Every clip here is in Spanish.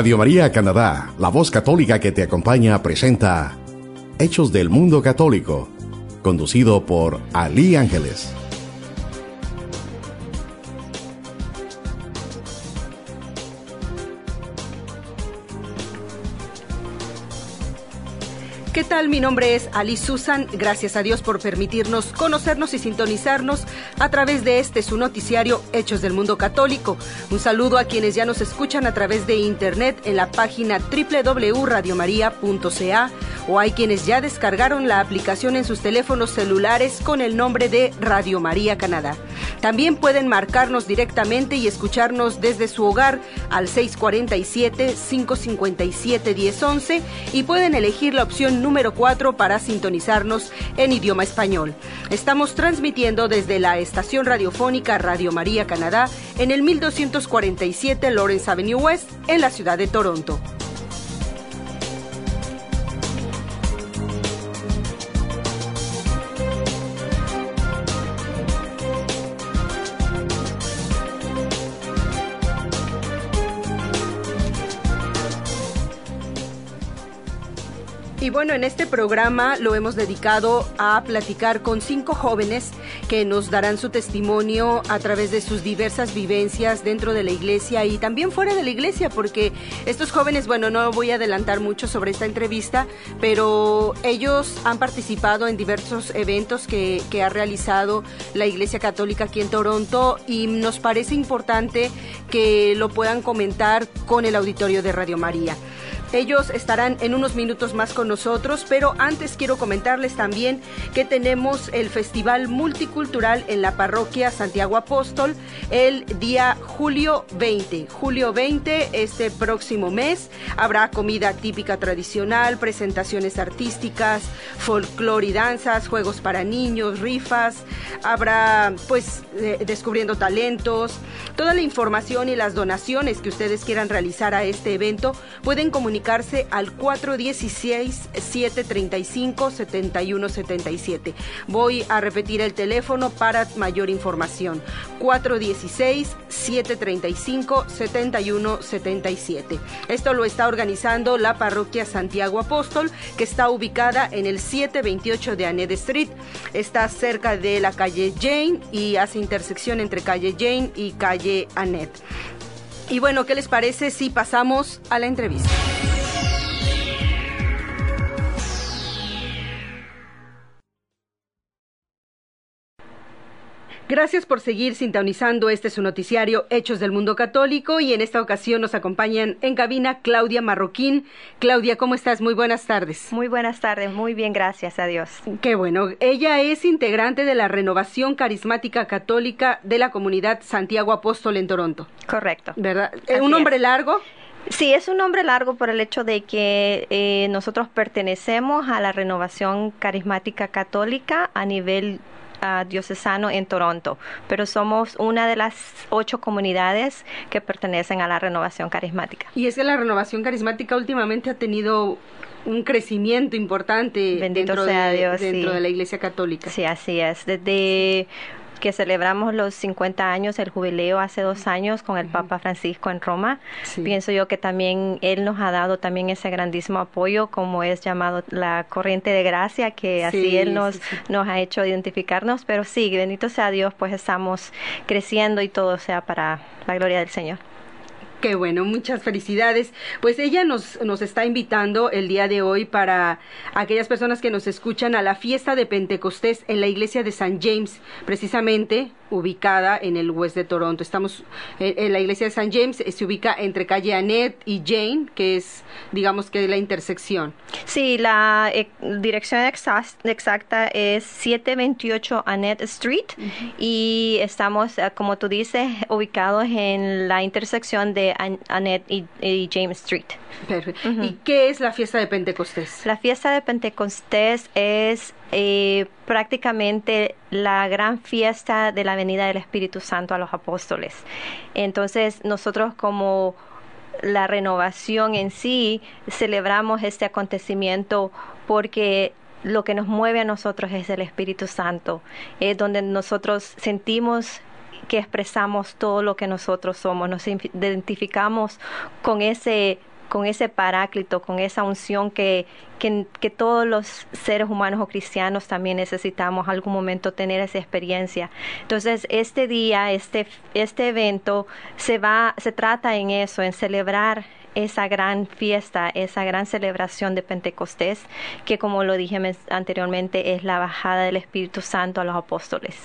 Radio María Canadá, la voz católica que te acompaña, presenta Hechos del Mundo Católico, conducido por Ali Ángeles. ¿Qué tal? Mi nombre es Ali Susan. Gracias a Dios por permitirnos conocernos y sintonizarnos a través de este su noticiario Hechos del Mundo Católico. Un saludo a quienes ya nos escuchan a través de internet en la página www.radiomaria.ca o hay quienes ya descargaron la aplicación en sus teléfonos celulares con el nombre de Radio María Canadá. También pueden marcarnos directamente y escucharnos desde su hogar al 647-557-1011 y pueden elegir la opción número 4 para sintonizarnos en idioma español. Estamos transmitiendo desde la estación radiofónica Radio María Canadá en el 1247 Lawrence Avenue West en la ciudad de Toronto. Y bueno, en este programa lo hemos dedicado a platicar con cinco jóvenes que nos darán su testimonio a través de sus diversas vivencias dentro de la iglesia y también fuera de la iglesia, porque estos jóvenes, bueno, no voy a adelantar mucho sobre esta entrevista, pero ellos han participado en diversos eventos que, que ha realizado la Iglesia Católica aquí en Toronto y nos parece importante que lo puedan comentar con el auditorio de Radio María. Ellos estarán en unos minutos más con nosotros, pero antes quiero comentarles también que tenemos el Festival Multicultural en la parroquia Santiago Apóstol el día julio 20. Julio 20, este próximo mes, habrá comida típica tradicional, presentaciones artísticas, folclore y danzas, juegos para niños, rifas, habrá pues eh, descubriendo talentos. Toda la información y las donaciones que ustedes quieran realizar a este evento pueden comunicarse al 416-735-7177. Voy a repetir el teléfono para mayor información. 416-735-7177. Esto lo está organizando la parroquia Santiago Apóstol, que está ubicada en el 728 de Aned Street. Está cerca de la calle Jane y hace intersección entre calle Jane y calle Anet. Y bueno, ¿qué les parece si pasamos a la entrevista? Gracias por seguir sintonizando este su noticiario Hechos del Mundo Católico y en esta ocasión nos acompañan en cabina Claudia Marroquín. Claudia, ¿cómo estás? Muy buenas tardes. Muy buenas tardes, muy bien, gracias a Dios. Qué bueno. Ella es integrante de la Renovación Carismática Católica de la comunidad Santiago Apóstol en Toronto. Correcto. ¿Verdad? Así ¿Un nombre es. largo? Sí, es un nombre largo por el hecho de que eh, nosotros pertenecemos a la Renovación Carismática Católica a nivel uh, diocesano en Toronto, pero somos una de las ocho comunidades que pertenecen a la renovación carismática. Y es que la renovación carismática últimamente ha tenido un crecimiento importante Bendito dentro, sea de, Dios, dentro sí. de la Iglesia Católica. Sí, así es. Desde que celebramos los 50 años, el jubileo hace dos años con el Papa Francisco en Roma. Sí. Pienso yo que también él nos ha dado también ese grandísimo apoyo, como es llamado la corriente de gracia, que así Sí, él nos, sí. nos ha hecho identificarnos. Pero sí, bendito sea Dios, pues estamos creciendo y todo sea para la gloria del Señor. Qué bueno, muchas felicidades. Pues ella nos, nos está invitando el día de hoy para aquellas personas que nos escuchan a la fiesta de Pentecostés en la iglesia de San James, precisamente ubicada en el West de Toronto. Estamos en, en la iglesia de San James, eh, se ubica entre calle Annette y Jane, que es, digamos que la intersección. Sí, la eh, dirección exa- exacta es 728 Annette Street y estamos, eh, como tú dices, ubicados en la intersección de An- Annette y, y James Street. Perfecto. ¿Y qué es la fiesta de Pentecostés? La fiesta de Pentecostés es eh, prácticamente la gran fiesta de la venida del Espíritu Santo a los apóstoles. Entonces nosotros como la renovación en sí celebramos este acontecimiento porque lo que nos mueve a nosotros es el Espíritu Santo, es donde nosotros sentimos que expresamos todo lo que nosotros somos, nos identificamos con ese con ese paráclito, con esa unción que, que, que, todos los seres humanos o cristianos también necesitamos algún momento tener esa experiencia. Entonces, este día, este, este evento se va, se trata en eso, en celebrar esa gran fiesta, esa gran celebración de Pentecostés, que como lo dije anteriormente, es la bajada del Espíritu Santo a los apóstoles.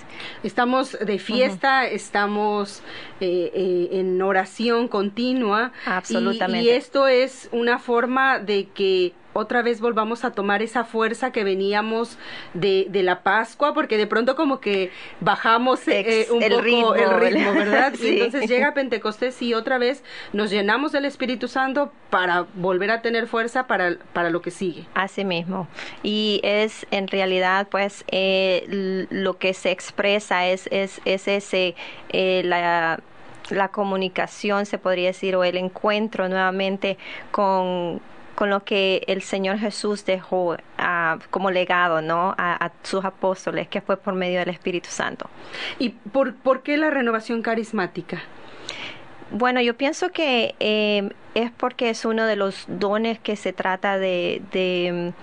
Estamos de fiesta, estamos eh, eh, en oración continua. Absolutamente. y esto es una forma de que otra vez volvamos a tomar esa fuerza que veníamos de, de la Pascua, porque de pronto como que bajamos eh, un el poco ritmo, el ritmo, ¿verdad? Y entonces llega Pentecostés y otra vez nos llenamos del Espíritu Santo para volver a tener fuerza para, para lo que sigue. Así mismo. Y es en realidad, pues, eh, lo que se expresa es, es, es ese, eh, la la comunicación, se podría decir, o el encuentro nuevamente con, con lo que el Señor Jesús dejó ah, como legado ¿no? A, sus apóstoles, que fue por medio del Espíritu Santo. ¿Y por, por qué la renovación carismática? Bueno, yo pienso que eh, es porque es uno de los dones que se trata de, de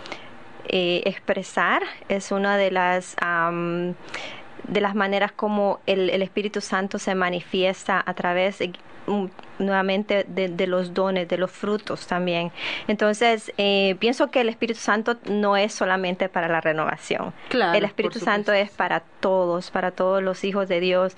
eh, expresar, es una de las de las maneras como el, el, Espíritu Santo se manifiesta a través de, nuevamente de, los dones, de los frutos también. Entonces, eh, pienso que el Espíritu Santo no es solamente para la renovación. el Espíritu Santo es para todos, para todos los hijos de Dios.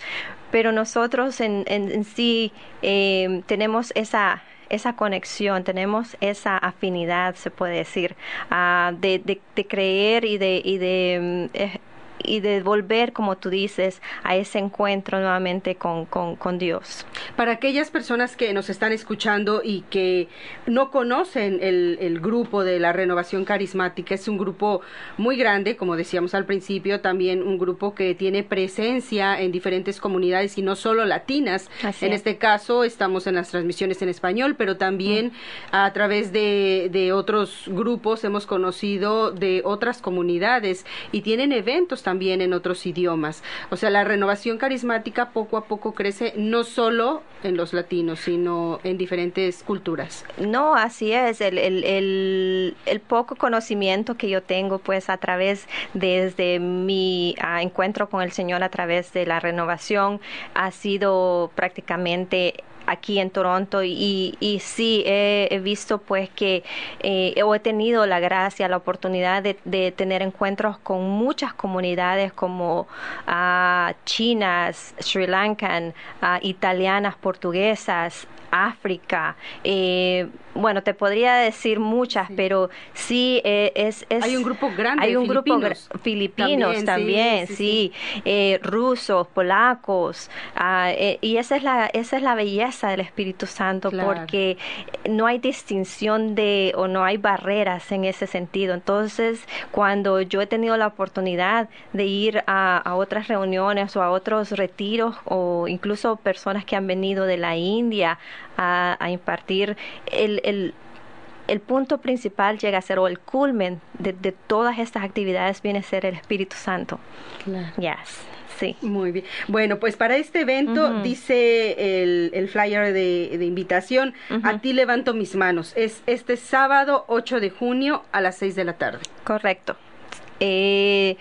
Pero nosotros en, en, sí eh, tenemos esa esa conexión, tenemos esa afinidad, se puede decir, uh, de, de, de, creer y de, y de eh, y de volver, como tú dices, a ese encuentro nuevamente con, con, Dios. Para aquellas personas que nos están escuchando y que no conocen el, el, grupo de la renovación carismática, es un grupo muy grande, como decíamos al principio, también un grupo que tiene presencia en diferentes comunidades y no solo latinas. en este caso estamos en las transmisiones en español, pero también a través de, de otros grupos hemos conocido de otras comunidades y tienen eventos también en otros idiomas. O sea, la renovación carismática poco a poco crece no solo en los latinos, sino en diferentes culturas. No, así es. El, el, el, poco conocimiento que yo tengo, pues a través desde mi ah, encuentro con el Señor a través de la renovación, ha sido prácticamente aquí en Toronto y, y sí he, visto pues que eh, he tenido la gracia, la oportunidad de, de tener encuentros con muchas comunidades como uh, chinas, Sri Lankan, uh, italianas, portuguesas, África, eh, bueno, te podría decir muchas, pero sí eh, es, es, Hay un grupo grande. Hay un grupo filipinos también, sí, eh, rusos, polacos, ah, y esa es la esa es la belleza del Espíritu Santo, porque no hay distinción de o no hay barreras en ese sentido. Entonces, cuando yo he tenido la oportunidad de ir a, a otras reuniones o a otros retiros o incluso personas que han venido de la India a, impartir el, el, el, punto principal llega a ser, o el culmen de, de, todas estas actividades viene a ser el Espíritu Santo. Claro. Yes. Sí. Muy bien. Bueno, pues para este evento dice el, el, flyer de, de invitación, a ti levanto mis manos. Es este sábado 8 de junio a las 6 de la tarde. Correcto. Eh,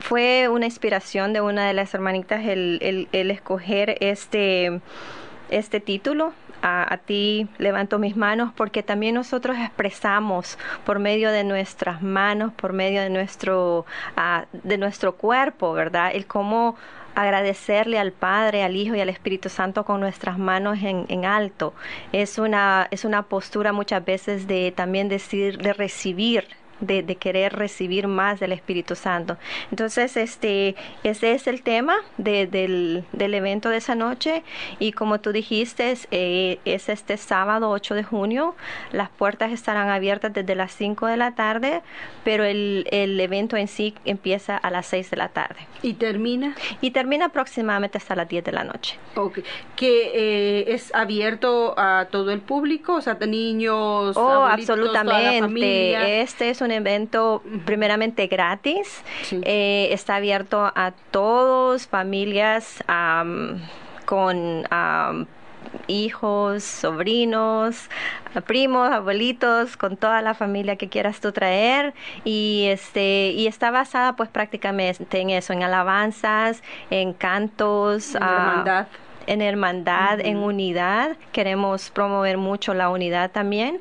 fue una inspiración de una de las hermanitas el, el, el escoger este este título. A, ti levanto mis manos porque también nosotros expresamos por medio de nuestras manos, por medio de nuestro, de nuestro cuerpo, ¿verdad? El cómo agradecerle al Padre, al Hijo y al Espíritu Santo con nuestras manos en, en, alto. Es una, es una postura muchas veces de también decir, de recibir de, querer recibir más del Espíritu Santo. Entonces, este, ese es el tema del, del, evento de esa noche y como tú dijiste, eh, es este sábado 8 de junio. Las puertas estarán abiertas desde las 5 de la tarde, pero el, el evento en sí empieza a las 6 de la tarde. ¿Y termina? Y termina aproximadamente hasta las 10 de la noche. Ok. ¿Que eh, es abierto a todo el público? O sea, niños, oh, absolutamente. Este es un evento primeramente gratis, eh, está abierto a todos, familias con hijos, sobrinos, primos, abuelitos, con toda la familia que quieras tú traer. Y este y está basada pues prácticamente en eso, en alabanzas, en cantos, en en hermandad, en unidad. Queremos promover mucho la unidad también.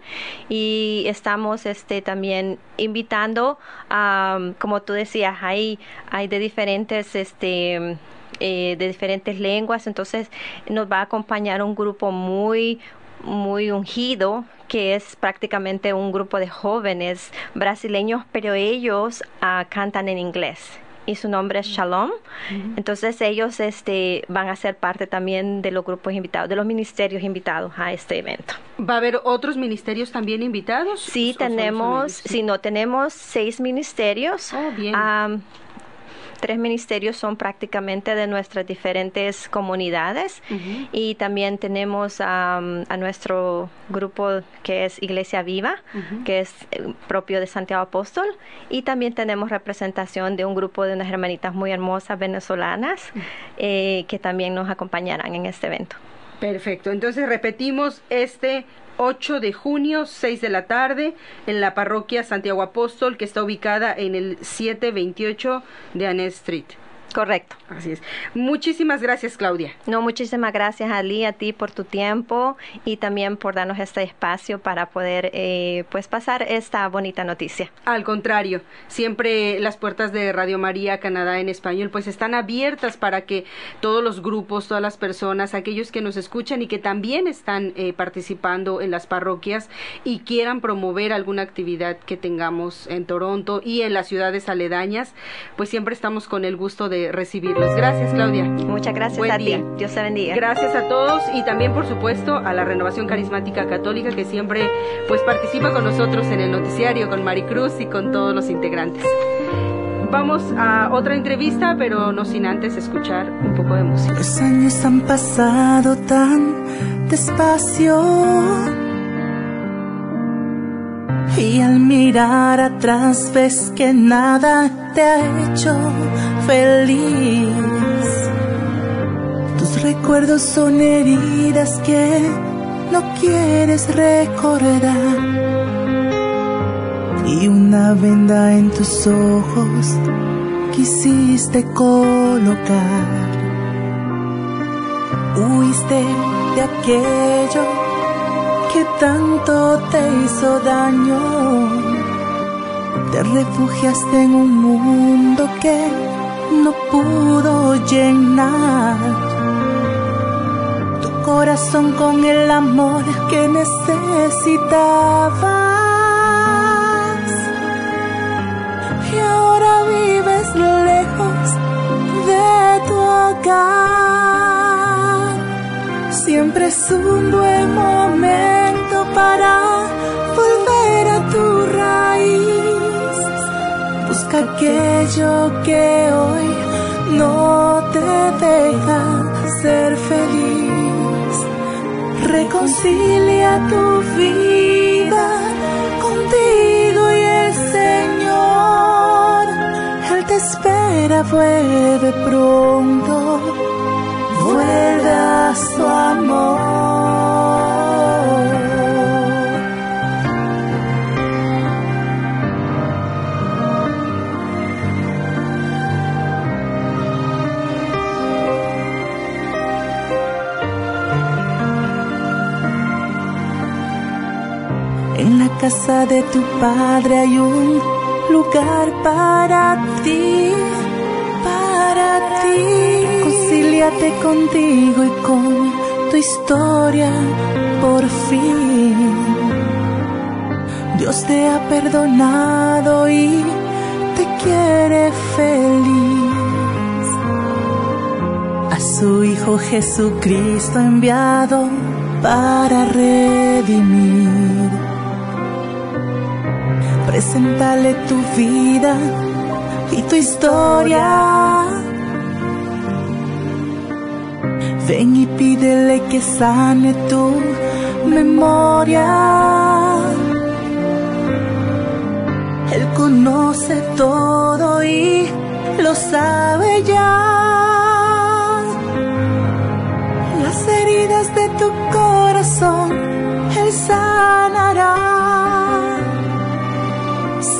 Y estamos este también invitando a, como tú decías, hay hay de diferentes este eh, de diferentes lenguas, entonces nos va a acompañar un grupo muy muy ungido que es prácticamente un grupo de jóvenes brasileños, pero ellos ah, cantan en inglés y su nombre es Shalom. Entonces ellos este, van a ser parte también de los grupos invitados, de los ministerios invitados a este evento. ¿Va a haber otros ministerios también invitados? Sí, tenemos, sí, no, tenemos seis ministerios. Oh, bien tres ministerios son prácticamente de nuestras diferentes comunidades. Y también tenemos a nuestro grupo que es Iglesia Viva, que es eh, propio de Santiago Apóstol. Y también tenemos representación de un grupo de unas hermanitas muy hermosas venezolanas eh, que también nos acompañarán en este evento. Perfecto, entonces repetimos este 8 de junio, 6 de la tarde, en la parroquia Santiago Apóstol, que está ubicada en el 728 de Anne Street. Correcto. Así es. Muchísimas gracias, Claudia. No, muchísimas gracias, Ali, a ti por tu tiempo y también por darnos este espacio para poder eh, pues pasar esta bonita noticia. Al contrario, siempre las puertas de Radio María Canadá en español pues están abiertas para que todos los grupos, todas las personas, aquellos que nos escuchan y que también están eh, participando en las parroquias y quieran promover alguna actividad que tengamos en Toronto y en las ciudades aledañas, pues siempre estamos con el gusto de recibirlos. Gracias, Claudia. Muchas gracias a ti. Dios te bendiga. Gracias a todos y también, por supuesto, a la Renovación Carismática Católica que siempre pues participa con nosotros en el noticiario, con Maricruz y con todos los integrantes. Vamos a otra entrevista, pero no sin antes escuchar un poco de música. Los años han pasado tan despacio y al mirar atrás ves que nada te ha hecho feliz. Tus recuerdos son heridas que no quieres recordar. Y una venda en tus ojos quisiste colocar. Huiste de aquello que tanto te hizo daño. Te refugiaste en un mundo que no pudo llenar tu corazón con el amor que necesitabas. Y ahora vives lejos de tu hogar. Siempre es un buen momento para volver a tu raíz. Busca aquello que hoy no te deja ser feliz. Reconcilia tu vida contigo y el Señor. Él te espera, vuelve pronto. Vuelve a su amor. Casa de tu padre hay un lugar para ti, para ti. Concíliate contigo y con tu historia por fin. Dios te ha perdonado y te quiere feliz. A su Hijo Jesucristo enviado para redimir Preséntale tu vida y tu historia. Ven y pídele que sane tu memoria. Él conoce todo y lo sabe ya. Las heridas de tu corazón, Él sanará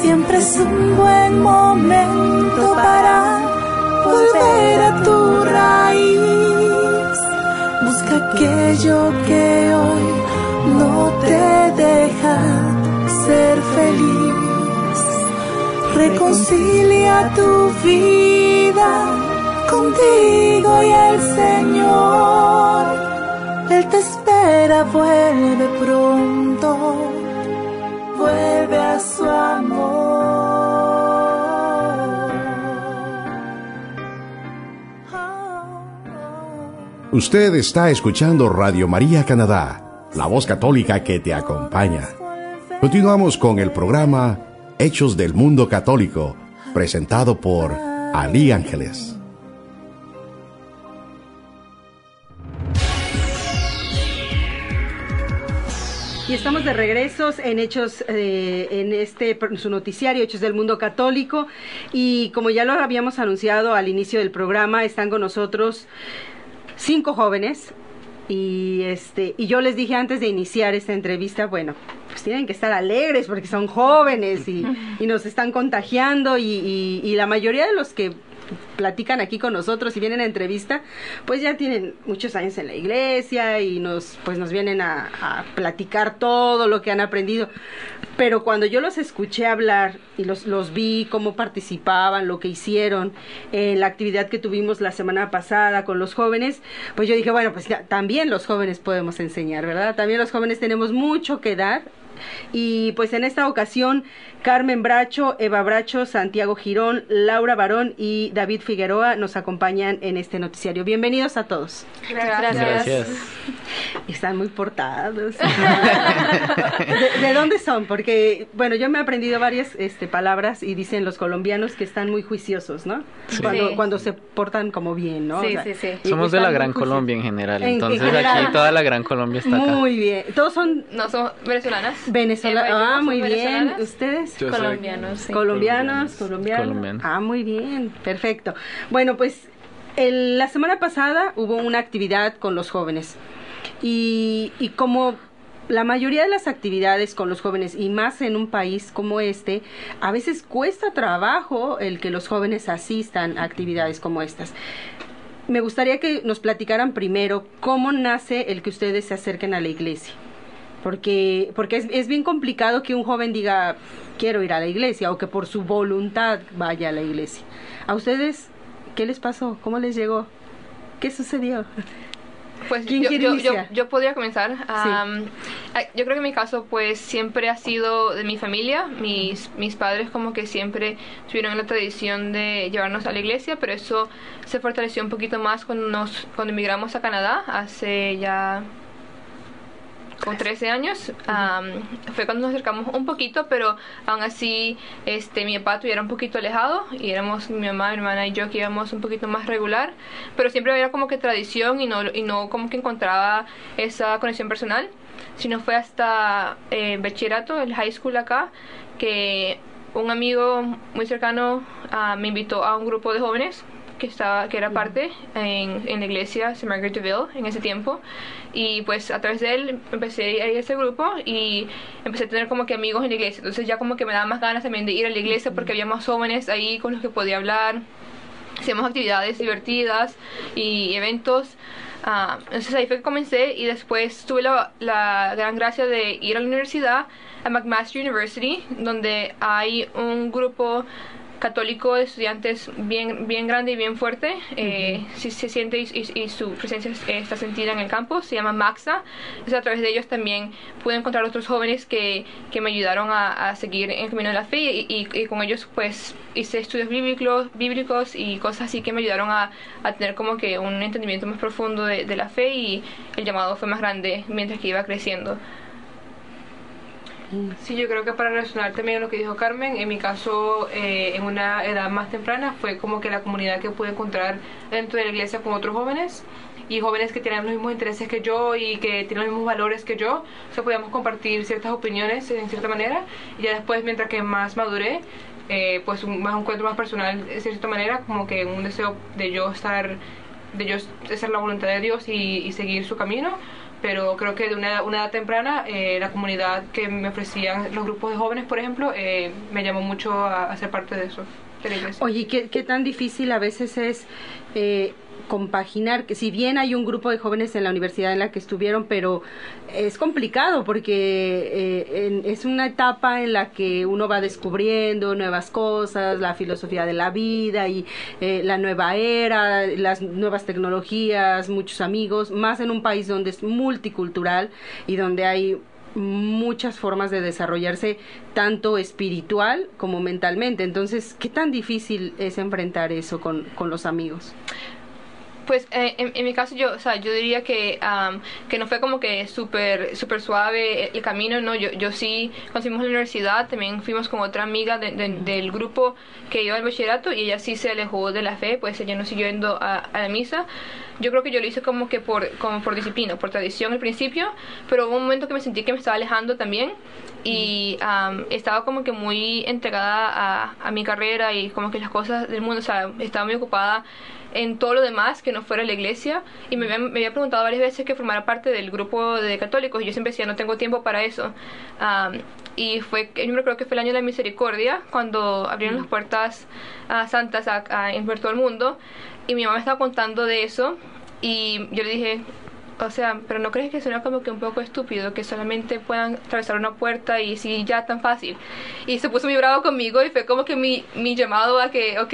siempre es un buen momento para volver a tu raíz. Busca aquello que hoy no te deja ser feliz. Reconcilia tu vida contigo y el Señor. Él te espera, vuelve pronto, amor. Usted está escuchando Radio María Canadá, la voz católica que te acompaña. Continuamos con el programa Hechos del Mundo Católico, presentado por Ali Ángeles. Y estamos de regresos en Hechos, eh, en este su noticiario Hechos del Mundo Católico. Y como ya lo habíamos anunciado al inicio del programa, están con nosotros cinco jóvenes y este y yo les dije antes de iniciar esta entrevista bueno pues tienen que estar alegres porque son jóvenes y, y nos están contagiando y, y, y, la mayoría de los que platican aquí con nosotros y vienen a entrevista, pues ya tienen muchos años en la iglesia y nos, pues nos vienen a, platicar todo lo que han aprendido. Pero cuando yo los escuché hablar y los, los vi cómo participaban, lo que hicieron en la actividad que tuvimos la semana pasada con los jóvenes, pues yo dije, bueno, pues también los jóvenes podemos enseñar, ¿verdad? También los jóvenes tenemos mucho que dar y pues en esta ocasión Carmen Bracho, Eva Bracho, Santiago Girón, Laura Barón y David Figueroa nos acompañan en este noticiario. Bienvenidos a todos. Gracias. Gracias. Están muy portados. ¿De, ¿De, dónde son? Porque, bueno, yo me he aprendido varias este, palabras y dicen los colombianos que están muy juiciosos, ¿no? Sí. Cuando, Sí. cuando se portan como bien, ¿no? Sí, O sea, sí, sí. Somos de la Gran. Colombia en general, En- en entonces general. aquí toda la Gran Colombia está acá. Muy bien. Todos son No, somos venezolanas. y yo Ah, muy bien. venezolanas. ¿Ustedes? Yo soy- Colombianos, sí. Colombianos, colombianos. Colombianos. Ah, muy bien, perfecto. Bueno, pues el- la semana pasada hubo una actividad con los jóvenes y, y como la mayoría de las actividades con los jóvenes y más en un país como este, a veces cuesta trabajo el que los jóvenes asistan a actividades como estas. Me gustaría que nos platicaran primero cómo nace el que ustedes se acerquen a la iglesia porque porque es, es bien complicado que un joven diga quiero ir a la iglesia o que por su voluntad vaya a la iglesia. ¿A ustedes qué les pasó? ¿Cómo les llegó? ¿Qué sucedió? Pues ¿Quién yo, yo, yo, yo podría comenzar. Am, ah, yo creo que mi caso pues siempre ha sido de mi familia. Mis, mis padres como que siempre tuvieron la tradición de llevarnos a la iglesia, pero eso se fortaleció un poquito más cuando, nos, cuando emigramos a Canadá hace ya con 13 años fue cuando nos acercamos un poquito pero aún así este mi papá estuviera un poquito alejado y éramos mi mamá mi hermana y yo que íbamos un poquito más regular pero siempre había como que tradición y no y no como que encontraba esa conexión personal sino fue hasta eh, bachillerato el high school acá que un amigo muy cercano ah, me invitó a un grupo de jóvenes que estaba que era parte en, en la iglesia St. Margaret de Ville en ese tiempo. Y pues a través de él empecé a ir a ese grupo y empecé a tener como que amigos en la iglesia. Entonces ya como que me daba más ganas también de ir a la iglesia porque había más jóvenes ahí con los que podía hablar. Hacíamos actividades divertidas y eventos. Ah, entonces ahí fue que comencé y después tuve la, la gran gracia de ir a la universidad, a McMaster University, donde hay un grupo católico de estudiantes bien bien grande y bien fuerte eh, sí se siente y, y- y su presencia es- está sentida en el campus se llama Maxa. Entonces a través de ellos también pude encontrar otros jóvenes que, que me ayudaron a, a seguir en el camino de la fe y, y- y con ellos pues hice estudios bíblicos bíblicos y cosas así que me ayudaron a, a tener como que un entendimiento más profundo de, de la fe y el llamado fue más grande mientras que iba creciendo Sí, yo creo que para relacionar también lo que dijo Carmen, en mi caso, eh, en una edad más temprana, fue como que la comunidad que pude encontrar dentro de la iglesia con otros jóvenes y jóvenes que tienen los mismos intereses que yo y que tienen los mismos valores que yo, o sea, podíamos compartir ciertas opiniones en cierta manera y ya después, mientras que más maduré, eh, pues un, más un encuentro más personal de cierta manera, como que un deseo de yo estar, de yo hacer la voluntad de Dios y seguir su camino, pero creo que de una, una edad temprana eh, la comunidad que me ofrecían los grupos de jóvenes, por ejemplo, eh, me llamó mucho a, ser parte de eso. De la. Oye, ¿qué, ¿qué, tan difícil a veces es eh, compaginar, que si bien hay un grupo de jóvenes en la universidad en la que estuvieron, pero es complicado porque eh, en, es una etapa en la que uno va descubriendo nuevas cosas, la filosofía de la vida y eh, la nueva era, las nuevas tecnologías, muchos amigos, más en un país donde es multicultural y donde hay muchas formas de desarrollarse tanto espiritual como mentalmente. Entonces, ¿qué tan difícil es enfrentar eso con, con los amigos? Pues eh, en, mi caso yo, o sea, yo diría que, que no fue como que súper super suave el, camino, ¿no? Yo, yo sí, cuando fuimos la universidad, también fuimos con otra amiga de, de, del grupo que iba al bachillerato y ella sí se alejó de la fe, pues ella no siguió yendo a, la misa. Yo creo que yo lo hice como que por, como por disciplina, por tradición al principio, pero hubo un momento que me sentí que me estaba alejando también y estaba como que muy entregada a, a mi carrera y como que las cosas del mundo, o sea, estaba muy ocupada en todo lo demás que no fuera la iglesia y me había, me había, preguntado varias veces que formara parte del grupo de católicos y yo siempre decía no tengo tiempo para eso um, y fue yo creo que fue el año de la misericordia cuando abrieron mm. las puertas uh, santas a, a, en todo el mundo y mi mamá me estaba contando de eso y yo le dije o sea, pero ¿no crees que suena como que un poco estúpido que solamente puedan atravesar una puerta y sí, ya tan fácil? Y se puso muy bravo conmigo y fue como que mi, mi llamado a que, ok,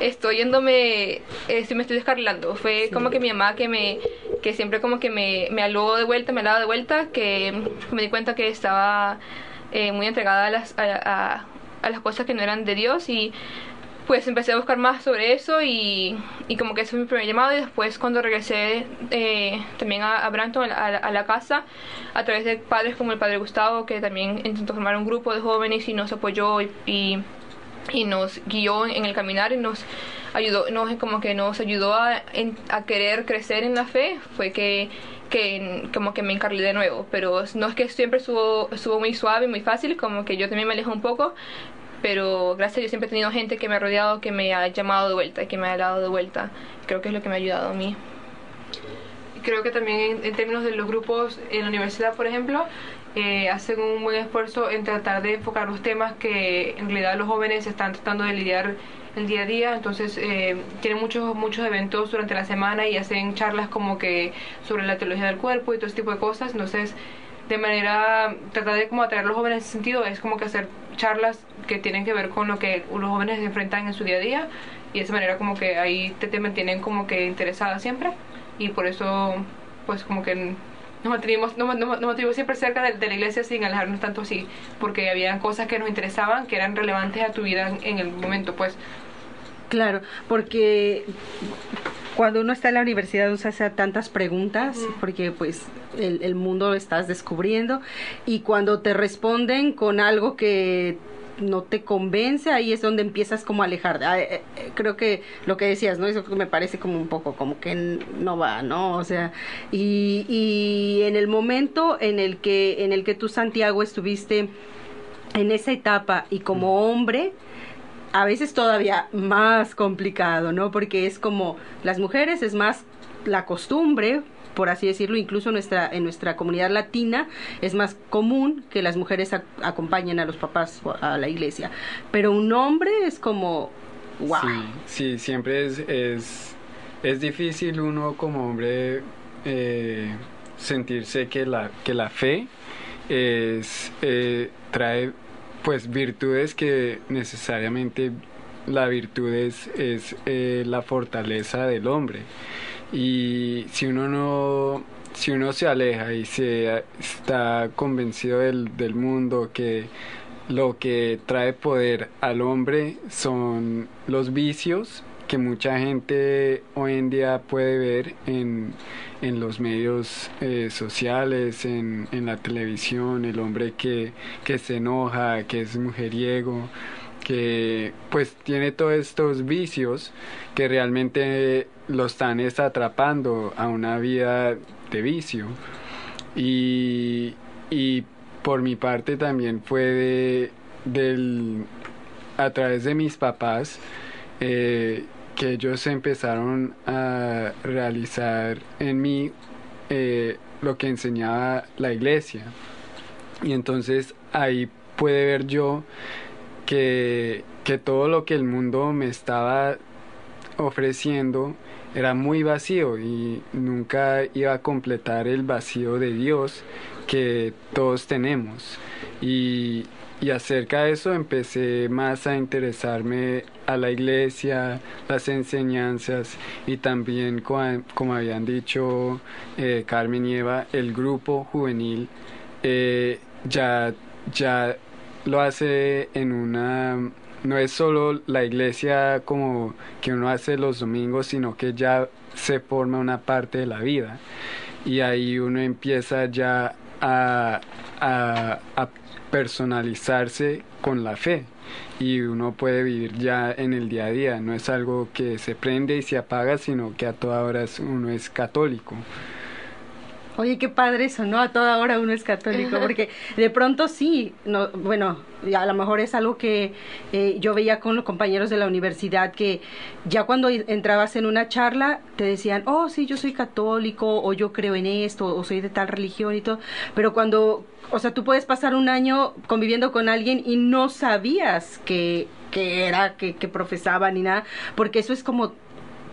estoy yéndome, eh, me estoy descarrilando. Fue sí. como que mi mamá que me, que siempre como que me, me aló de vuelta, me alaba de vuelta, que me di cuenta que estaba eh, muy entregada a las, a, a, a las cosas que no eran de Dios y pues empecé a buscar más sobre eso y, y como que ese fue mi primer llamado y después cuando regresé eh, también a, a Branton, a, la casa, a través de padres como el padre Gustavo, que también intentó formar un grupo de jóvenes y nos apoyó y, y, y nos guió en el caminar y nos ayudó, nos, como que nos ayudó a, a querer crecer en la fe, fue que que como que me encarrilé de nuevo, pero no es que siempre estuvo, estuvo muy suave, muy fácil, como que yo también me alejé un poco, pero gracias a Dios siempre he tenido gente que me ha rodeado, que me ha llamado de vuelta y que me ha dado de vuelta. Creo que es lo que me ha ayudado a mí. Creo que también en, en términos de los grupos en la universidad, por ejemplo, eh, hacen un buen esfuerzo en tratar de enfocar los temas que en realidad los jóvenes están tratando de lidiar el día a día, entonces eh, tienen muchos muchos eventos durante la semana y hacen charlas como que sobre la teología del cuerpo y todo ese tipo de cosas, entonces de manera, tratar de como atraer a los jóvenes en ese sentido es como que hacer charlas que tienen que ver con lo que los jóvenes se enfrentan en su día a día y de esa manera como que ahí te, te mantienen como que interesada siempre y por eso pues como que nos mantuvimos, nos, nos, nos siempre cerca de, de, la iglesia sin alejarnos tanto así porque había cosas que nos interesaban que eran relevantes a tu vida en, en el momento pues. Claro, porque cuando uno está en la universidad uno se hace tantas preguntas mm. porque pues el, el, mundo lo estás descubriendo y cuando te responden con algo que no te convence, ahí es donde empiezas como a alejar. Eh, eh, creo que lo que decías, ¿no? Eso me parece como un poco como que no va, ¿no? O sea, y, y en el momento en el que en el que tú Santiago estuviste en esa etapa y como hombre, a veces todavía más complicado, ¿no? Porque es como las mujeres es más la costumbre, por así decirlo, incluso nuestra, en nuestra comunidad latina es más común que las mujeres acompañen a los papás a la iglesia. Pero un hombre es como, wow. Sí, sí siempre es, es, es difícil uno como hombre eh, sentirse que la, que la fe es, eh, trae pues virtudes que necesariamente la virtud es, eh, la fortaleza del hombre. Y si uno no si uno se aleja y se está convencido del, del mundo que lo que trae poder al hombre son los vicios que mucha gente hoy en día puede ver en, en los medios eh, sociales, en, en, la televisión, el hombre que, que se enoja, que es mujeriego, que pues tiene todos estos vicios que realmente lo están es atrapando a una vida de vicio. Y, y por mi parte también fue de, del, a través de mis papás, eh, que ellos empezaron a realizar en mí eh, lo que enseñaba la iglesia. Y entonces ahí puede ver yo que, que todo lo que el mundo me estaba ofreciendo era muy vacío y nunca iba a completar el vacío de Dios que todos tenemos. Y, y acerca de eso empecé más a interesarme a la iglesia, las enseñanzas y también, como habían dicho eh, Carmen y Eva, el grupo juvenil eh, ya, ya lo hace en una no es solo la iglesia como que uno hace los domingos, sino que ya se forma una parte de la vida. Y ahí uno empieza ya a, a, personalizarse con la fe y uno puede vivir ya en el día a día. No es algo que se prende y se apaga, sino que a toda hora uno es católico. Oye, qué padre eso, ¿no? A toda hora uno es católico, porque de pronto sí, no, bueno, a lo mejor es algo que eh, yo veía con los compañeros de la universidad, que ya cuando entrabas en una charla te decían, oh, sí, yo soy católico, o yo creo en esto, o soy de tal religión y todo, pero cuando, o sea, tú puedes pasar un año conviviendo con alguien y no sabías que, que era, que, que profesaba ni nada, porque eso es como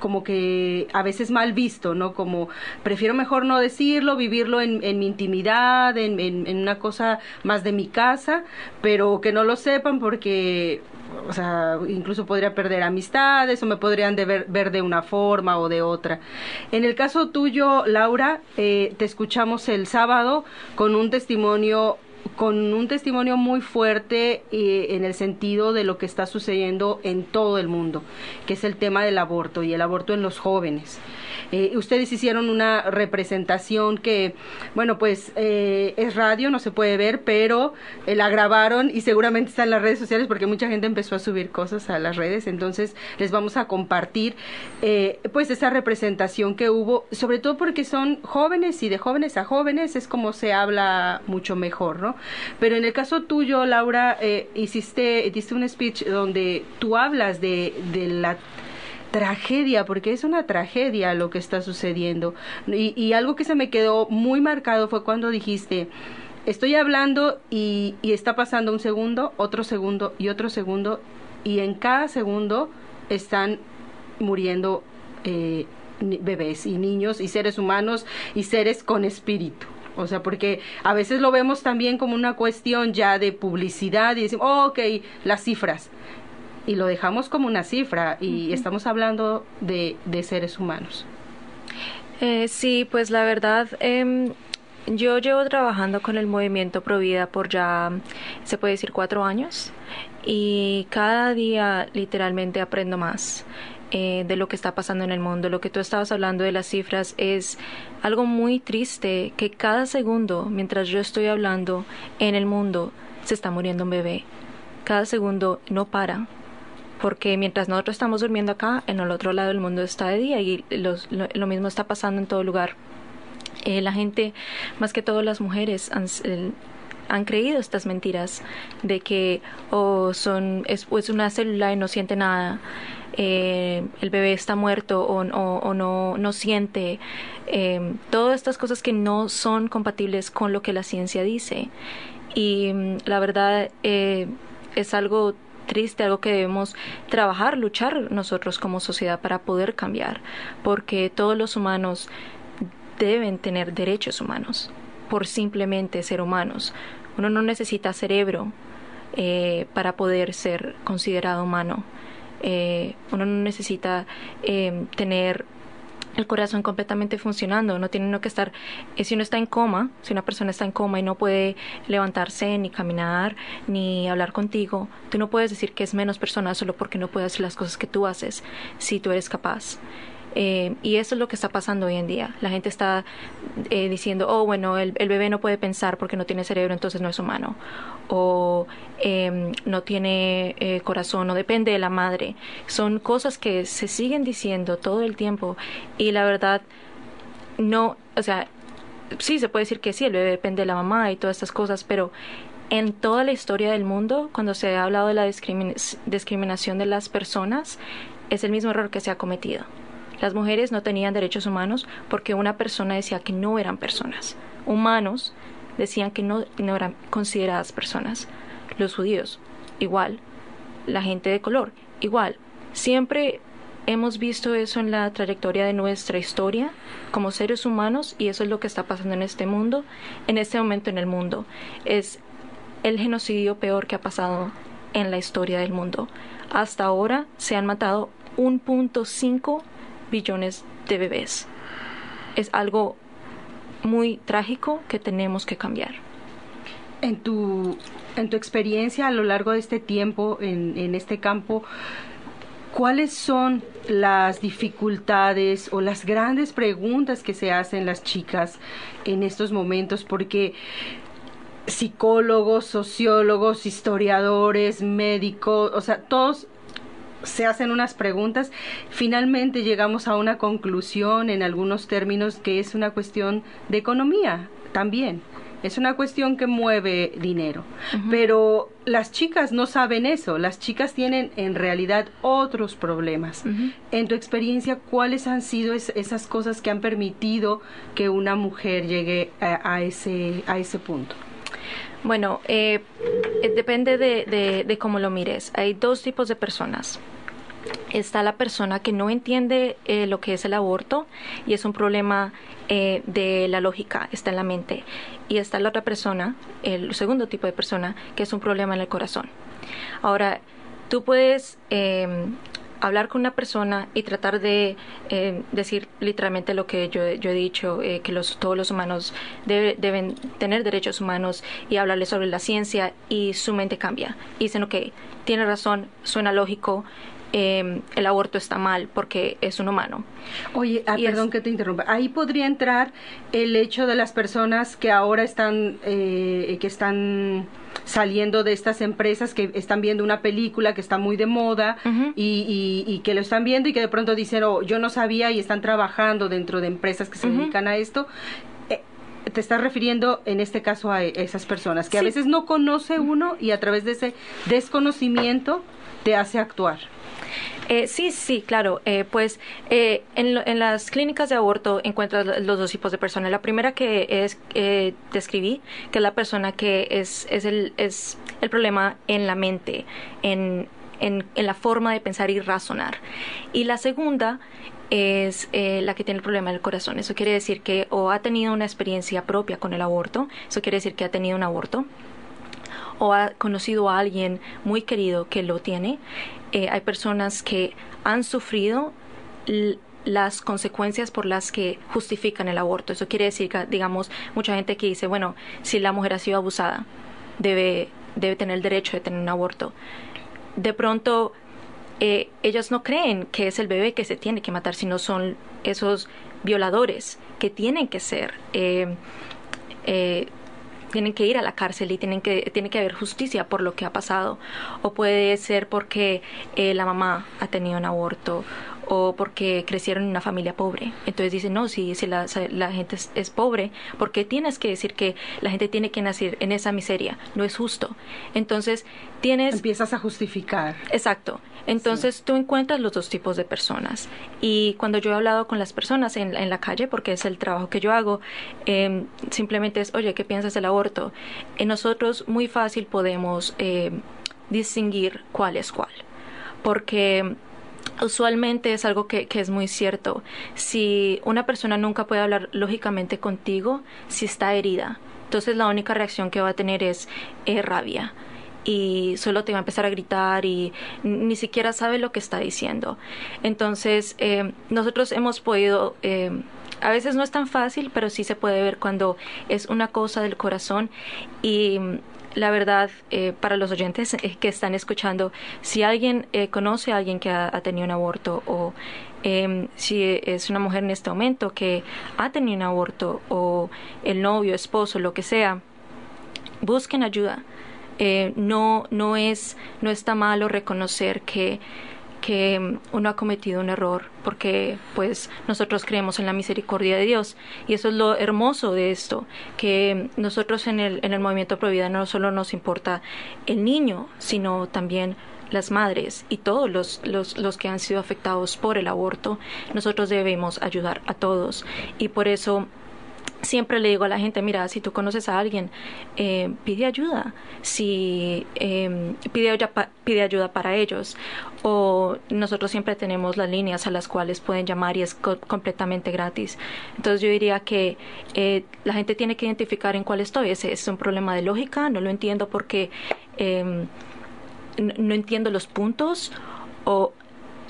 como que a veces mal visto, ¿no? Como prefiero mejor no decirlo, vivirlo en, mi intimidad, en, una cosa más de mi casa, pero que no lo sepan porque o sea, incluso podría perder amistades o me podrían de ver, ver, de una forma o de otra. En el caso tuyo, Laura, eh, te escuchamos el sábado con un testimonio con un testimonio muy fuerte eh, en el sentido de lo que está sucediendo en todo el mundo, que es el tema del aborto y el aborto en los jóvenes. Eh, ustedes hicieron una representación que, bueno, pues eh, es radio, no se puede ver, pero eh, la grabaron y seguramente está en las redes sociales porque mucha gente empezó a subir cosas a las redes. Entonces les vamos a compartir, pues, esa representación que hubo, sobre todo porque son jóvenes y de jóvenes a jóvenes es como se habla mucho mejor, ¿no? Pero en el caso tuyo, Laura, hiciste, hiciste un speech donde tú hablas de, de la tragedia, porque es una tragedia lo que está sucediendo. Y, algo que se me quedó muy marcado fue cuando dijiste, estoy hablando y, está pasando un segundo, otro segundo y otro segundo, y en cada segundo están muriendo eh, bebés y niños y seres humanos y seres con espíritu. O sea, porque a veces lo vemos también como una cuestión ya de publicidad y decimos, oh, ok, las cifras y lo dejamos como una cifra y estamos hablando de, de seres humanos. Eh, sí, pues la verdad, em, yo llevo trabajando con el movimiento Provida por ya, se puede decir, cuatro años y cada día literalmente aprendo más. Eh, de lo que está pasando en el mundo. Lo que tú estabas hablando de las cifras es algo muy triste que cada segundo, mientras yo estoy hablando en el mundo, se está muriendo un bebé. Cada segundo no para porque mientras nosotros estamos durmiendo acá, en el otro lado del mundo está de día y lo, mismo está pasando en todo lugar. Eh, la gente, más que todo las mujeres, han, han creído estas mentiras de que o son es, una célula y no siente nada. Eh, el bebé está muerto o, o, no, no siente, eh, todas estas cosas que no son compatibles con lo que la ciencia dice. Y mm, la verdad es algo triste, algo que debemos trabajar, luchar nosotros como sociedad para poder cambiar, porque todos los humanos deben tener derechos humanos por simplemente ser humanos. Uno no necesita cerebro eh, para poder ser considerado humano. Eh, uno no necesita eh, tener el corazón completamente funcionando, no tiene que estar, eh, si uno está en coma, si una persona está en coma y no puede levantarse, ni caminar, ni hablar contigo, tú no puedes decir que es menos persona solo porque no puede hacer las cosas que tú haces, si tú eres capaz. Eh, y eso es lo que está pasando hoy en día. La gente está eh, diciendo, oh, bueno, el, bebé no puede pensar porque no tiene cerebro, entonces no es humano. O em, no tiene eh, corazón, o depende de la madre. Son cosas que se siguen diciendo todo el tiempo. Y la verdad, no, o sea, sí se puede decir que sí, el bebé depende de la mamá y todas estas cosas, pero en toda la historia del mundo, cuando se ha hablado de la discriminación de las personas, es el mismo error que se ha cometido Las mujeres no tenían derechos humanos porque una persona decía que no eran personas. Humanos decían que no, eran consideradas personas. Los judíos, igual. La gente de color, igual. Siempre hemos visto eso en la trayectoria de nuestra historia como seres humanos y eso es lo que está pasando en este mundo, en este momento en el mundo. Es el genocidio peor que ha pasado en la historia del mundo. Hasta ahora se han matado 1.5 billones de bebés. Es algo muy trágico que tenemos que cambiar. En tu, en tu experiencia a lo largo de este tiempo en, en este campo, ¿cuáles son las dificultades o las grandes preguntas que se hacen las chicas en estos momentos? Porque psicólogos, sociólogos, historiadores, médicos, o sea, todos se hacen unas preguntas, finalmente llegamos a una conclusión en algunos términos que es una cuestión de economía también. Es una cuestión que mueve dinero. Pero las chicas no saben eso. Las chicas tienen en realidad otros problemas. En tu experiencia, ¿cuáles han sido esas cosas que han permitido que una mujer llegue a, ese, a ese punto? Bueno, eh, eh, depende de, de, cómo lo mires. Hay dos tipos de personas está la persona que no entiende eh, lo que es el aborto y es un problema eh, de la lógica, está en la mente. Y está la otra persona, el segundo tipo de persona, que es un problema en el corazón. Ahora, tú puedes em, hablar con una persona y tratar de em, decir literalmente lo que yo, he dicho, eh, que todos los humanos deben tener derechos humanos y hablarle sobre la ciencia y su mente cambia. Y dicen, ok, tiene razón, suena lógico, Em, el aborto está mal porque es un humano. Oye, ah, perdón que te interrumpa. Ahí podría entrar el hecho de las personas que ahora están, eh, que están saliendo de estas empresas que están viendo una película que está muy de moda y, que lo están viendo y que de pronto dicen, oh, yo no sabía y están trabajando dentro de empresas que se dedican a esto eh, te estás refiriendo en este caso a esas personas que a veces no conoce uno y a través de ese desconocimiento te hace actuar. Eh, sí, sí, claro. Eh, pues eh, en, las clínicas de aborto encuentras los dos tipos de personas. La primera que es describí, que es la persona que es, es, el, es el problema en la mente, en, en, en la forma de pensar y razonar. Y la segunda es la que tiene el problema del corazón. Eso quiere decir que o ha tenido una experiencia propia con el aborto, eso quiere decir que ha tenido un aborto, o ha conocido a alguien muy querido que lo tiene, eh, hay personas que han sufrido las consecuencias por las que justifican el aborto. Eso quiere decir que, digamos, mucha gente que dice, bueno, si la mujer ha sido abusada, debe, debe tener el derecho de tener un aborto. De pronto, eh, ellos no creen que es el bebé que se tiene que matar, sino son esos violadores que tienen que ser eh, tienen que ir a la cárcel y tienen que, tiene que haber justicia por lo que ha pasado. O puede ser porque eh, la mamá ha tenido un aborto o porque crecieron en una familia pobre. Entonces dicen, no, si, si la, gente es, pobre, ¿por qué tienes que decir que la gente tiene que nacer en esa miseria? No es justo. Entonces tienes... Empiezas a justificar. Exacto. Entonces tú encuentras los dos tipos de personas. Y cuando yo he hablado con las personas en, en la calle, porque es el trabajo que yo hago, em, simplemente es, oye, ¿qué piensas del aborto? En nosotros muy fácil podemos eh, distinguir cuál es cuál. Porque usualmente es algo que, es muy cierto. Si una persona nunca puede hablar lógicamente contigo, si está herida, entonces la única reacción que va a tener es eh, rabia y solo te va a empezar a gritar y ni siquiera sabe lo que está diciendo. Entonces, eh, nosotros hemos podido, eh, a veces no es tan fácil, pero sí se puede ver cuando es una cosa del corazón y la verdad, eh, para los oyentes eh, que están escuchando, si alguien eh, conoce a alguien que ha, tenido un aborto o em, si es una mujer en este momento que ha tenido un aborto o el novio, esposo, lo que sea, busquen ayuda. no, no, es, no está malo reconocer que que uno ha cometido un error, porque pues nosotros creemos en la misericordia de Dios. Y eso es lo hermoso de esto, que nosotros en el, en el movimiento Provida no solo nos importa el niño, sino también las madres y todos los, los, los, que han sido afectados por el aborto, nosotros debemos ayudar a todos. Y por eso siempre le digo a la gente, mira, si tú conoces a alguien, eh, pide ayuda, si eh, pide, pide ayuda para ellos. O nosotros siempre tenemos las líneas a las cuales pueden llamar y es completamente gratis. Entonces yo diría que eh, la gente tiene que identificar en cuál estoy. Ese es un problema de lógica, no lo entiendo porque em, no entiendo los puntos o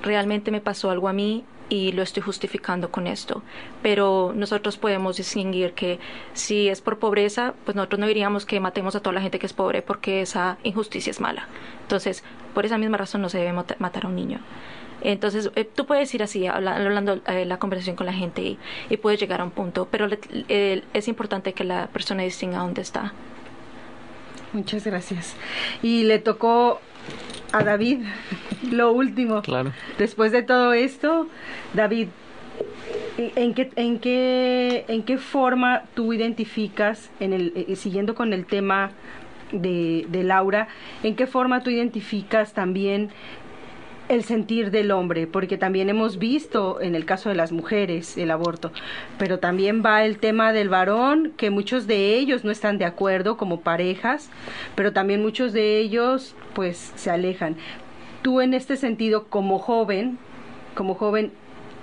realmente me pasó algo a mí y lo estoy justificando con esto. Pero nosotros podemos distinguir que si es por pobreza, pues nosotros no diríamos que matemos a toda la gente que es pobre porque esa injusticia es mala. Entonces, por esa misma razón no se debe matar a un niño. Entonces, eh, tú puedes ir así, hablando eh, la conversación con la gente y, puedes llegar a un punto, pero es importante que la persona distinga dónde está. Muchas gracias. Y le tocó a David lo último. Claro. Después de todo esto, David, ¿en qué, en qué, en qué forma tú identificas, en el, eh, siguiendo con el tema de, de Laura, en qué forma tú identificas también el sentir del hombre, porque también hemos visto en el caso de las mujeres el aborto, pero también va el tema del varón, que muchos de ellos no están de acuerdo como parejas, pero también muchos de ellos pues se alejan. Tú en este sentido como joven, como joven,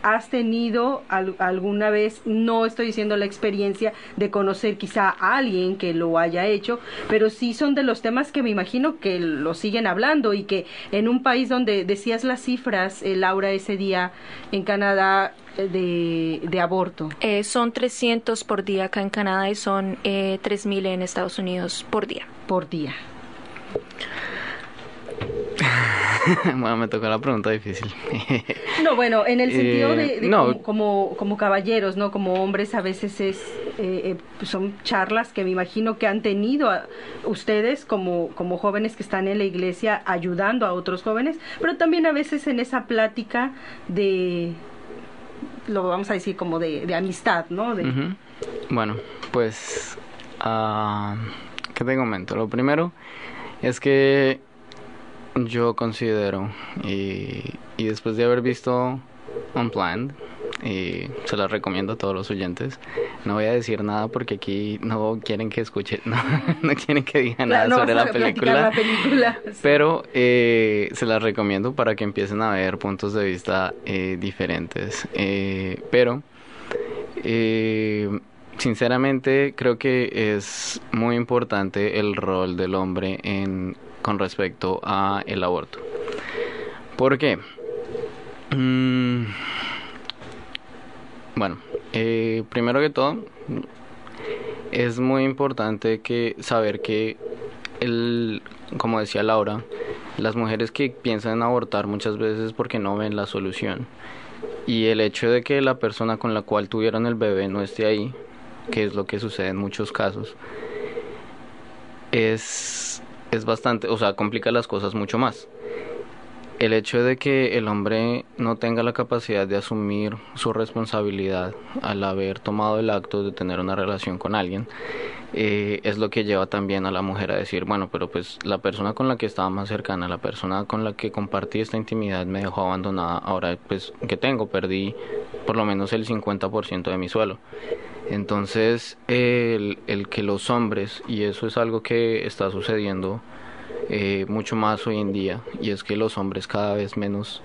has tenido alguna vez, no estoy diciendo la experiencia de conocer quizá a alguien que lo haya hecho, pero sí son de los temas que me imagino que lo siguen hablando y que en un país donde decías las cifras, eh, Laura, ese día en Canadá eh, de, de aborto. Eh, son 300 por día acá en Canadá y son eh, 3.000 en Estados Unidos por día. Por día. bueno, me tocó la pregunta difícil. no, bueno, en el sentido de, eh, como, como, caballeros, ¿no? Como hombres a veces es, eh, eh, son charlas que me imagino que han tenido ustedes como, como jóvenes que están en la iglesia ayudando a otros jóvenes, pero también a veces en esa plática de, lo vamos a decir como de, amistad, ¿no? Bueno, pues, uh, ¿qué te comento? Lo primero es que yo considero, y, y después de haber visto Unplanned, y se la recomiendo a todos los oyentes. No voy a decir nada porque aquí no quieren que escuche, no, no quieren que diga nada sobre la película. Pero eh, se las recomiendo para que empiecen a ver puntos de vista eh, diferentes. Eh, pero, sinceramente, creo que es muy importante el rol del hombre en con respecto a el aborto. ¿Por qué? Mm, bueno, eh, primero que todo, es muy importante que saber que el, como decía Laura, las mujeres que piensan en abortar muchas veces porque no ven la solución. Y el hecho de que la persona con la cual tuvieron el bebé no esté ahí, que es lo que sucede en muchos casos, es es bastante, o sea, complica las cosas mucho más. El hecho de que el hombre no tenga la capacidad de asumir su responsabilidad al haber tomado el acto de tener una relación con alguien, eh, es lo que lleva también a la mujer a decir, bueno, pero pues la persona con la que estaba más cercana, la persona con la que compartí esta intimidad me dejó abandonada, ahora pues que tengo, perdí por lo menos el 50% de mi suelo. Entonces, el, el, que los hombres, y eso es algo que está sucediendo eh, mucho más hoy en día, y es que los hombres cada vez menos,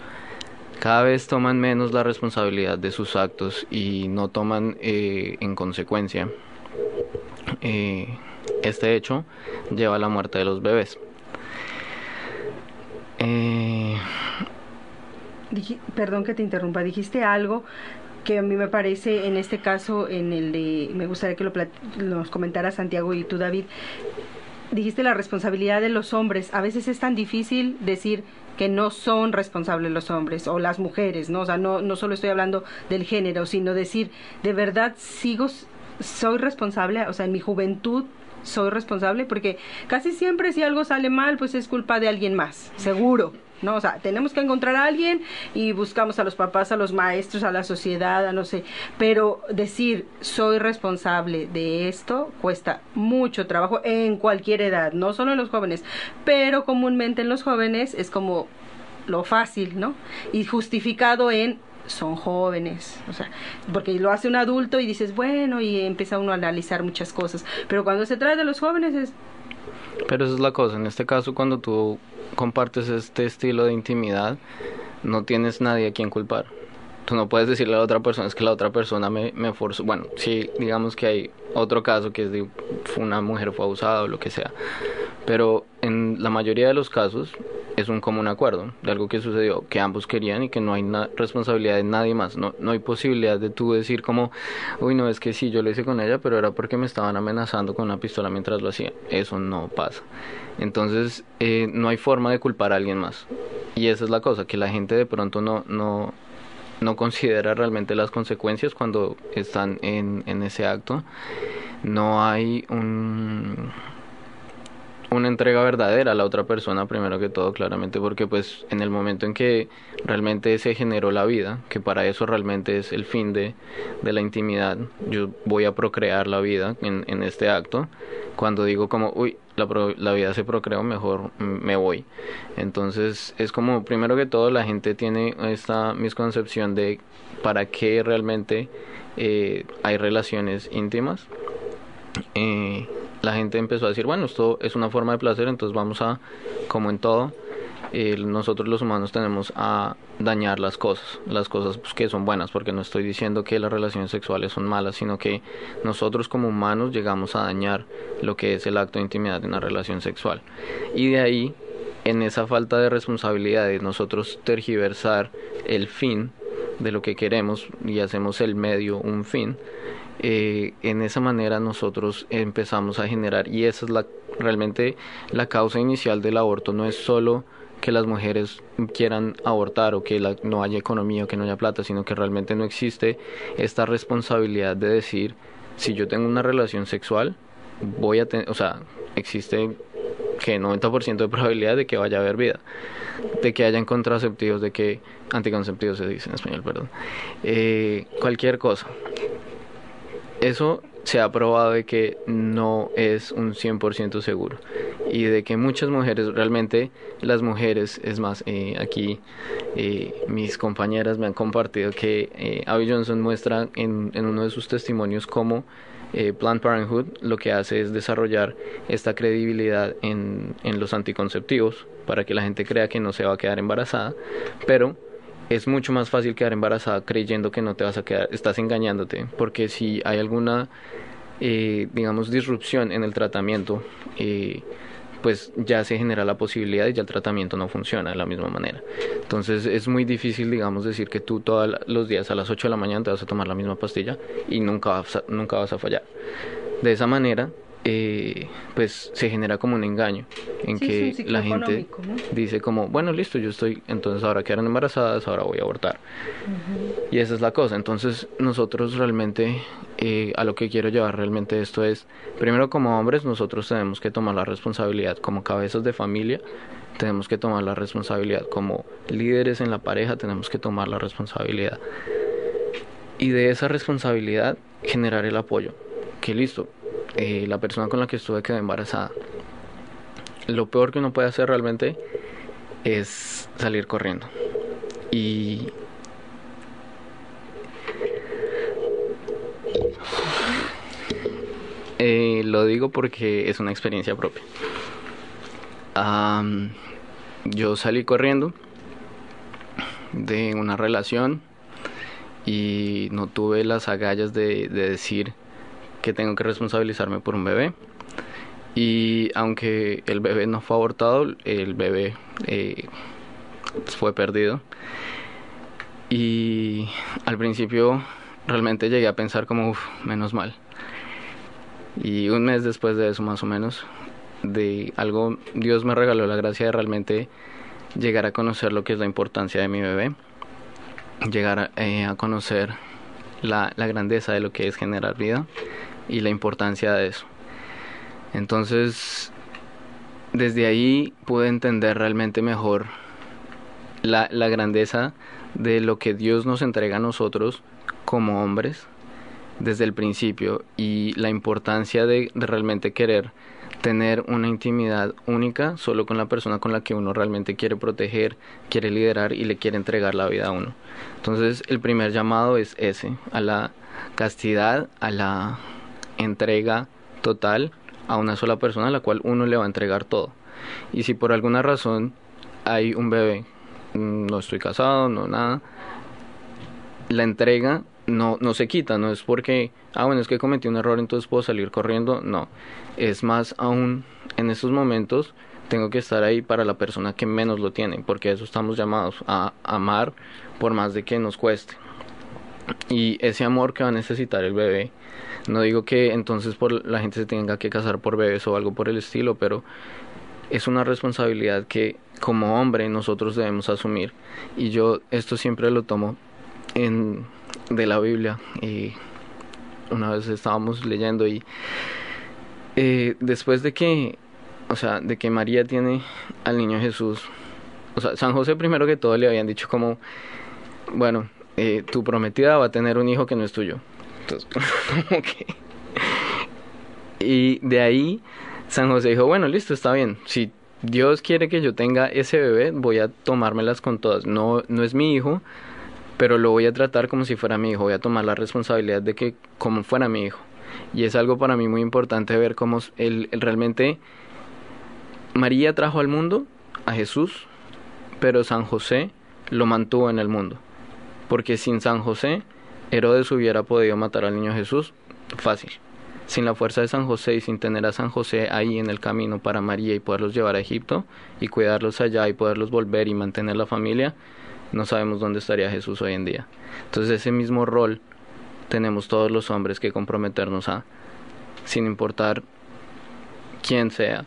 cada vez toman menos la responsabilidad de sus actos y no toman eh, en consecuencia. Eh, este hecho lleva a la muerte de los bebés. perdón que te interrumpa, dijiste algo que a mí me parece en este caso, en el de, me gustaría que lo nos comentara Santiago y tú David, dijiste la responsabilidad de los hombres. A veces es tan difícil decir que no son responsables los hombres o las mujeres, ¿no? O sea, no, no solo estoy hablando del género, sino decir, de verdad sigo, soy responsable, o sea, en mi juventud soy responsable porque casi siempre si algo sale mal, pues es culpa de alguien más, seguro. ¿No? O sea, tenemos que encontrar a alguien y buscamos a los papás, a los maestros, a la sociedad, a no sé, pero decir soy responsable de esto cuesta mucho trabajo en cualquier edad, no solo en los jóvenes, pero comúnmente en los jóvenes es como lo fácil, ¿no? Y justificado en son jóvenes, o sea, porque lo hace un adulto y dices, bueno, y empieza uno a analizar muchas cosas, pero cuando se trata de los jóvenes es... Pero esa es la cosa, en este caso cuando tú compartes este estilo de intimidad, no tienes nadie a quien culpar. Tú no puedes decirle a la otra persona, es que la otra persona me, me forzó. Bueno, sí, digamos que hay otro caso que es de una mujer fue abusada o lo que sea. Pero en la mayoría de los casos es un común acuerdo de algo que sucedió, que ambos querían y que no hay responsabilidad de nadie más. No, no hay posibilidad de tú decir como, uy, no, es que sí, yo lo hice con ella, pero era porque me estaban amenazando con una pistola mientras lo hacía. Eso no pasa. Entonces, eh, no hay forma de culpar a alguien más. Y esa es la cosa, que la gente de pronto no, no, no considera realmente las consecuencias cuando están en, en ese acto. No hay un una entrega verdadera a la otra persona primero que todo claramente porque pues en el momento en que realmente se generó la vida que para eso realmente es el fin de, de la intimidad yo voy a procrear la vida en, en este acto cuando digo como uy la, la vida se procreó mejor me voy. Entonces es como primero que todo la gente tiene esta misconcepción de para qué realmente eh, hay relaciones íntimas. Eh, la gente empezó a decir, bueno, esto es una forma de placer, entonces vamos a, como en todo, nosotros los humanos tenemos a dañar las cosas, las cosas pues, que son buenas, porque no estoy diciendo que las relaciones sexuales son malas, sino que nosotros como humanos llegamos a dañar lo que es el acto de intimidad de una relación sexual. Y de ahí, en esa falta de responsabilidad de nosotros tergiversar el fin de lo que queremos y hacemos el medio un fin, eh, en esa manera nosotros empezamos a generar y esa es la realmente la causa inicial del aborto no es solo que las mujeres quieran abortar o que no haya economía o que no haya plata, sino que realmente no existe esta responsabilidad de decir, si yo tengo una relación sexual, voy a tener, o sea, existe que 90% de probabilidad de que vaya a haber vida, de que hayan contraceptivos, de que anticonceptivos se dice en español, perdón, eh, cualquier cosa. Eso se ha probado de que no es un 100% seguro y de que muchas mujeres, realmente las mujeres, es más, eh, aquí eh, mis compañeras me han compartido que eh, Abby Johnson muestra en, uno de sus testimonios cómo eh, Planned Parenthood lo que hace es desarrollar esta credibilidad en, en los anticonceptivos para que la gente crea que no se va a quedar embarazada, pero es mucho más fácil quedar embarazada creyendo que no te vas a quedar, estás engañándote, porque si hay alguna, eh, digamos, disrupción en el tratamiento, eh, pues ya se genera la posibilidad y ya el tratamiento no funciona de la misma manera. Entonces es muy difícil, digamos, decir que tú todos los días a las 8 de la mañana te vas a tomar la misma pastilla y nunca vas nunca vas a fallar. De esa manera, eh, pues se genera como un engaño en que la gente dice como bueno listo yo estoy entonces ahora quedan embarazadas ahora voy a abortar y esa es la cosa. Entonces nosotros realmente eh, a lo que quiero llevar realmente esto es primero como hombres nosotros tenemos que tomar la responsabilidad como cabezas de familia tenemos que tomar la responsabilidad como líderes en la pareja tenemos que tomar la responsabilidad. Y de esa responsabilidad generar el apoyo. Que listo eh, la persona con la que estuve quedó embarazada. Lo peor que uno puede hacer realmente es salir corriendo. Y eh, lo digo porque es una experiencia propia. yo salí corriendo de una relación y no tuve las agallas de decir que tengo que responsabilizarme por un bebé. Y aunque el bebé no fue abortado, el bebé eh, fue perdido. Y al principio realmente llegué a pensar como, uff, menos mal. Y un mes después de eso más o menos, de algo, Dios me regaló la gracia de realmente llegar a conocer lo que es la importancia de mi bebé, llegar a, eh, conocer la, la grandeza de lo que es generar vida y la importancia de eso. Entonces, desde ahí pude entender realmente mejor la, la grandeza de lo que Dios nos entrega a nosotros como hombres desde el principio y la importancia de, de, realmente querer tener una intimidad única solo con la persona con la que uno realmente quiere proteger, quiere liderar y le quiere entregar la vida a uno. Entonces el primer llamado es ese, a la castidad, a la entrega total a una sola persona a la cual uno le va a entregar todo. Y si por alguna razón hay un bebé, mm, no estoy casado, no nada, la entrega no, no se quita, no es porque, ah, bueno, es que cometí un error, entonces puedo salir corriendo, no, es más aún en esos momentos tengo que estar ahí para la persona que menos lo tiene, porque eso estamos llamados a amar por más de que nos cueste. Y ese amor que va a necesitar el bebé, no digo que entonces por la gente se tenga que casar por bebés o algo por el estilo, pero es una responsabilidad que como hombre nosotros debemos asumir. Y yo esto siempre lo tomo en de la Biblia y una vez estábamos leyendo y eh, después de que o sea de que María tiene al niño Jesús o sea San José primero que todo le habían dicho como bueno eh, tu prometida va a tener un hijo que no es tuyo entonces como que y de ahí San José dijo bueno listo está bien si Dios quiere que yo tenga ese bebé voy a tomármelas con todas no no es mi hijo pero lo voy a tratar como si fuera mi hijo, voy a tomar la responsabilidad de que como fuera mi hijo. Y es algo para mí muy importante ver cómo él, realmente María trajo al mundo a Jesús, pero San José lo mantuvo en el mundo. Porque sin San José, Herodes hubiera podido matar al niño Jesús fácil. Sin la fuerza de San José y sin tener a San José ahí en el camino para María y poderlos llevar a Egipto y cuidarlos allá y poderlos volver y mantener la familia, no sabemos dónde estaría Jesús hoy en día. Entonces ese mismo rol tenemos todos los hombres que comprometernos a, sin importar quién sea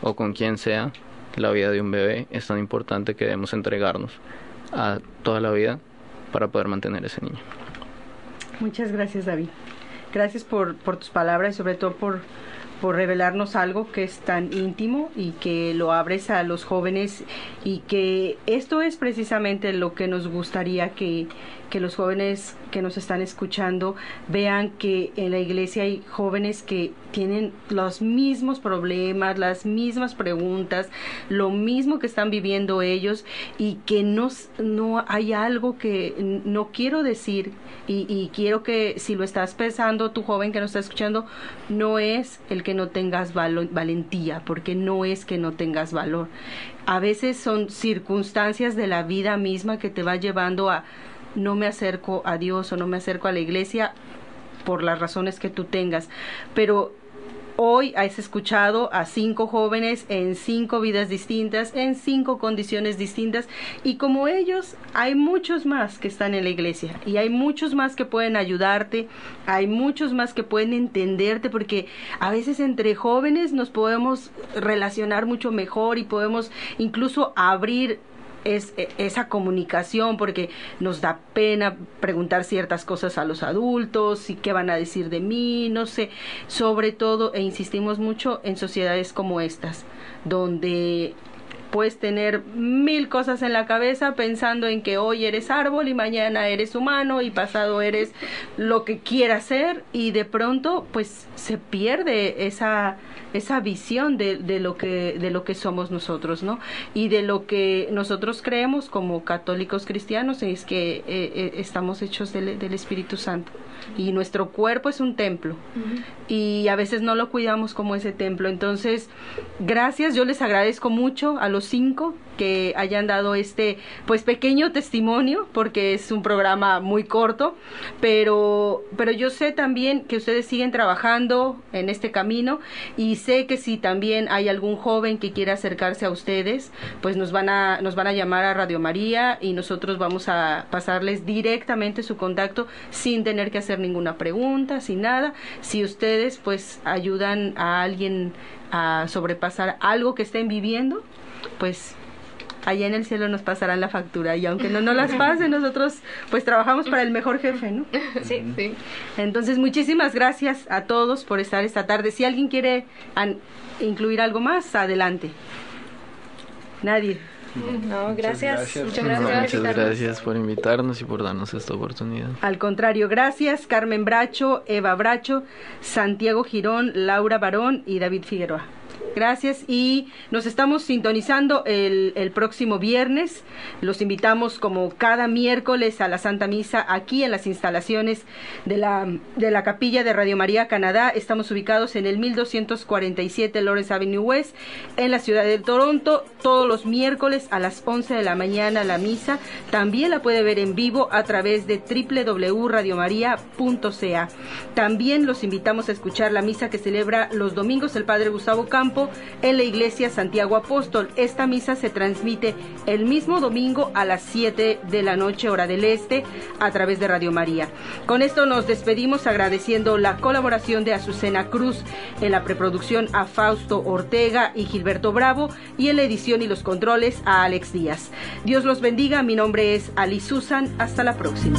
o con quién sea, la vida de un bebé es tan importante que debemos entregarnos a toda la vida para poder mantener ese niño. Muchas gracias David. Gracias por, tus palabras y sobre todo por revelarnos algo que es tan íntimo y que lo abres a los jóvenes y que esto es precisamente lo que nos gustaría que, que los jóvenes que nos están escuchando vean que en la iglesia hay jóvenes que tienen los mismos problemas, las mismas preguntas, lo mismo que están viviendo ellos y que no, no hay algo que no quiero decir y, y quiero que si lo estás pensando, tu joven que nos está escuchando, no es el que no tengas valentía, porque no es que no tengas valor. A veces son circunstancias de la vida misma que te va llevando a no me acerco a Dios o no me acerco a la iglesia por las razones que tú tengas. Pero hoy has escuchado a cinco jóvenes en cinco vidas distintas, en cinco condiciones distintas, y como ellos, hay muchos más que están en la iglesia, y hay muchos más que pueden ayudarte, hay muchos más que pueden entenderte, porque a veces entre jóvenes nos podemos relacionar mucho mejor y podemos incluso abrir es e, esa comunicación porque nos da pena preguntar ciertas cosas a los adultos y qué van a decir de mí, no sé, sobre todo e insistimos mucho en sociedades como estas, donde puedes tener mil cosas en la cabeza pensando en que hoy eres árbol y mañana eres humano y pasado eres lo que quieras ser y de pronto pues se pierde esa esa visión de, de, lo que de lo que somos nosotros no y de lo que nosotros creemos como católicos cristianos es que eh, eh, estamos hechos del, del, Espíritu Santo. Y nuestro cuerpo es un templo. Y a veces no lo cuidamos como ese templo. Entonces gracias yo les agradezco mucho a los cinco que hayan dado este pues pequeño testimonio porque es un programa muy corto pero pero yo sé también que ustedes siguen trabajando en este camino y sé que si también hay algún joven que quiera acercarse a ustedes pues nos van a nos van a llamar a Radio María y nosotros vamos a pasarles directamente su contacto sin tener que hacer ninguna pregunta sin nada. Si ustedes pues ayudan a alguien a sobrepasar algo que estén viviendo pues allá en el cielo nos pasarán la factura y aunque no nos las pase, nosotros pues trabajamos para el mejor jefe, ¿no? Sí, sí. Entonces, muchísimas gracias a todos por estar esta tarde. Si alguien quiere incluir algo más, adelante. Nadie. No, gracias. Muchas gracias. Muchas gracias por invitarnos y por darnos esta oportunidad. Al contrario, gracias Carmen Bracho, Eva Bracho, Santiago Girón, Laura Barón y David Figueroa. Gracias y nos estamos sintonizando el, próximo viernes. Los invitamos como cada miércoles a la Santa Misa aquí en las instalaciones de la, de la capilla de Radio María Canadá. Estamos ubicados en el 1247 Lawrence Avenue West en la ciudad de Toronto. Todos los miércoles a las 11 de la mañana la misa. También la puede ver en vivo a través de www.radiomaria.ca. También los invitamos a escuchar la misa que celebra los domingos el Padre Gustavo En la iglesia Santiago Apóstol. Esta misa se transmite el mismo domingo a las 7 de la noche, hora del este, a través de Radio María. Con esto nos despedimos agradeciendo la colaboración de Azucena Cruz en la preproducción a Fausto Ortega y Gilberto Bravo y en la edición y los controles a Alex Díaz. Dios los bendiga, mi nombre es Ali Susan, hasta la próxima.